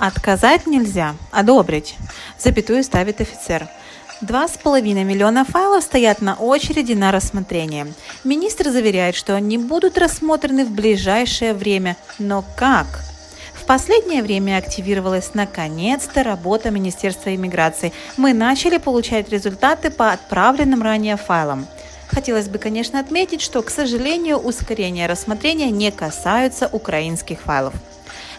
Отказать нельзя, одобрить. Запятую ставит офицер. Два с половиной миллиона файлов стоят на очереди на рассмотрение. Министр заверяет, что они будут рассмотрены в ближайшее время. Но как? В последнее время активировалась наконец-то работа Министерства иммиграции. Мы начали получать результаты по отправленным ранее файлам. Хотелось бы, конечно, отметить, что, к сожалению, ускорение рассмотрения не касаются украинских файлов.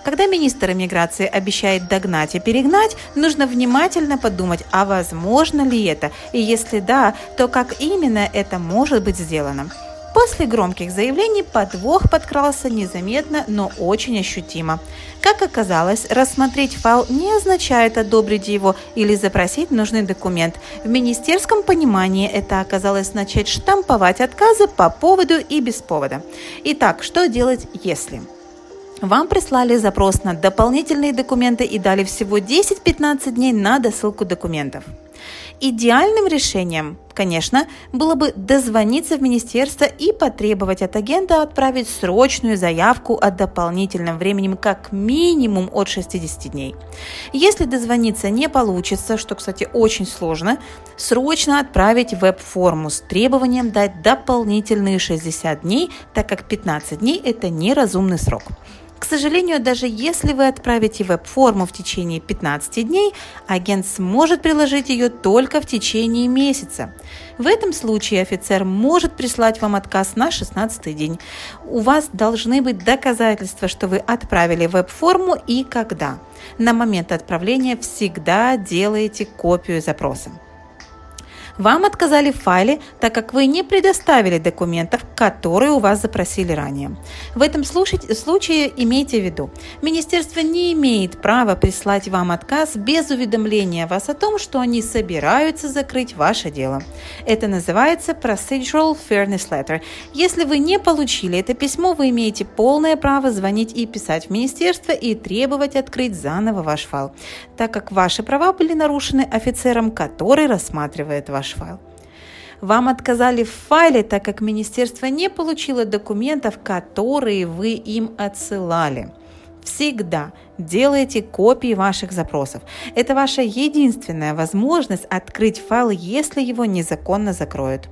Когда министр иммиграции обещает догнать и перегнать, нужно внимательно подумать, а возможно ли это, и если да, то как именно это может быть сделано. После громких заявлений подвох подкрался незаметно, но очень ощутимо. Как оказалось, рассмотреть файл не означает одобрить его или запросить нужный документ. В министерском понимании это оказалось начать штамповать отказы по поводу и без повода. Итак, что делать, если? Вам прислали запрос на дополнительные документы и дали всего 10-15 дней на досылку документов. Идеальным решением, конечно, было бы дозвониться в министерство и потребовать от агента отправить срочную заявку о дополнительном времени как минимум от 60 дней. Если дозвониться не получится, что, кстати, очень сложно, срочно отправить веб-форму с требованием дать дополнительные 60 дней, так как 15 дней – это неразумный срок. К сожалению, даже если вы отправите веб-форму в течение 15 дней, агент сможет приложить ее только в течение месяца. В этом случае офицер может прислать вам отказ на 16 день. У вас должны быть доказательства, что вы отправили веб-форму и когда. На момент отправления всегда делаете копию запроса. Вам отказали в файле, так как вы не предоставили документов, которые у вас запросили ранее. В этом случае имейте в виду, министерство не имеет права прислать вам отказ без уведомления вас о том, что они собираются закрыть ваше дело. Это называется Procedural Fairness Letter. Если вы не получили это письмо, вы имеете полное право звонить и писать в министерство и требовать открыть заново ваш файл, так как ваши права были нарушены офицером, который рассматривает ваш ваш файл. Вам отказали в файле, так как министерство не получило документов, которые вы им отсылали. Всегда делайте копии ваших запросов. Это ваша единственная возможность открыть файл, если его незаконно закроют.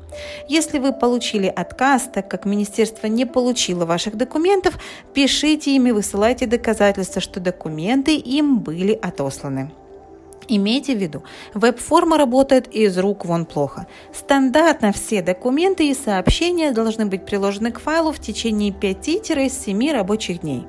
Если вы получили отказ, так как министерство не получило ваших документов, пишите им и высылайте доказательства, что документы им были отосланы. Имейте в виду, веб-форма работает из рук вон плохо. Стандартно все документы и сообщения должны быть приложены к файлу в течение 5-7 рабочих дней.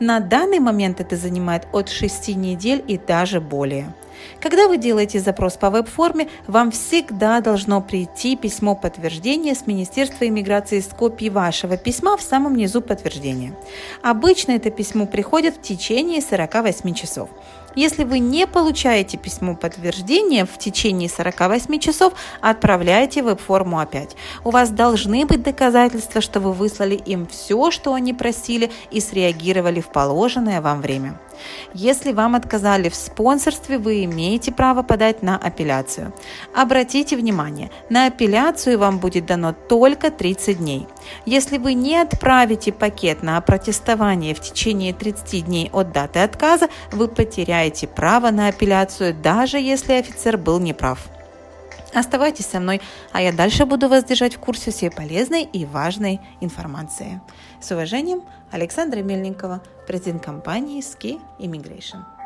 На данный момент это занимает от 6 недель и даже более. Когда вы делаете запрос по веб-форме, вам всегда должно прийти письмо подтверждения с Министерства иммиграции с копией вашего письма в самом низу подтверждения. Обычно это письмо приходит в течение 48 часов. Если вы не получаете письмо подтверждения в течение 48 часов, отправляйте веб-форму опять. У вас должны быть доказательства, что вы выслали им все, что они просили и среагировали в положенное вам время. Если вам отказали в спонсорстве, вы имеете право подать на апелляцию. Обратите внимание, на апелляцию вам будет дано только 30 дней. Если вы не отправите пакет на протестование в течение 30 дней от даты отказа, вы потеряете право на апелляцию, даже если офицер был неправ. Оставайтесь со мной, а я дальше буду вас держать в курсе всей полезной и важной информации. С уважением, Александра Мельникова, президент компании Ski Immigration.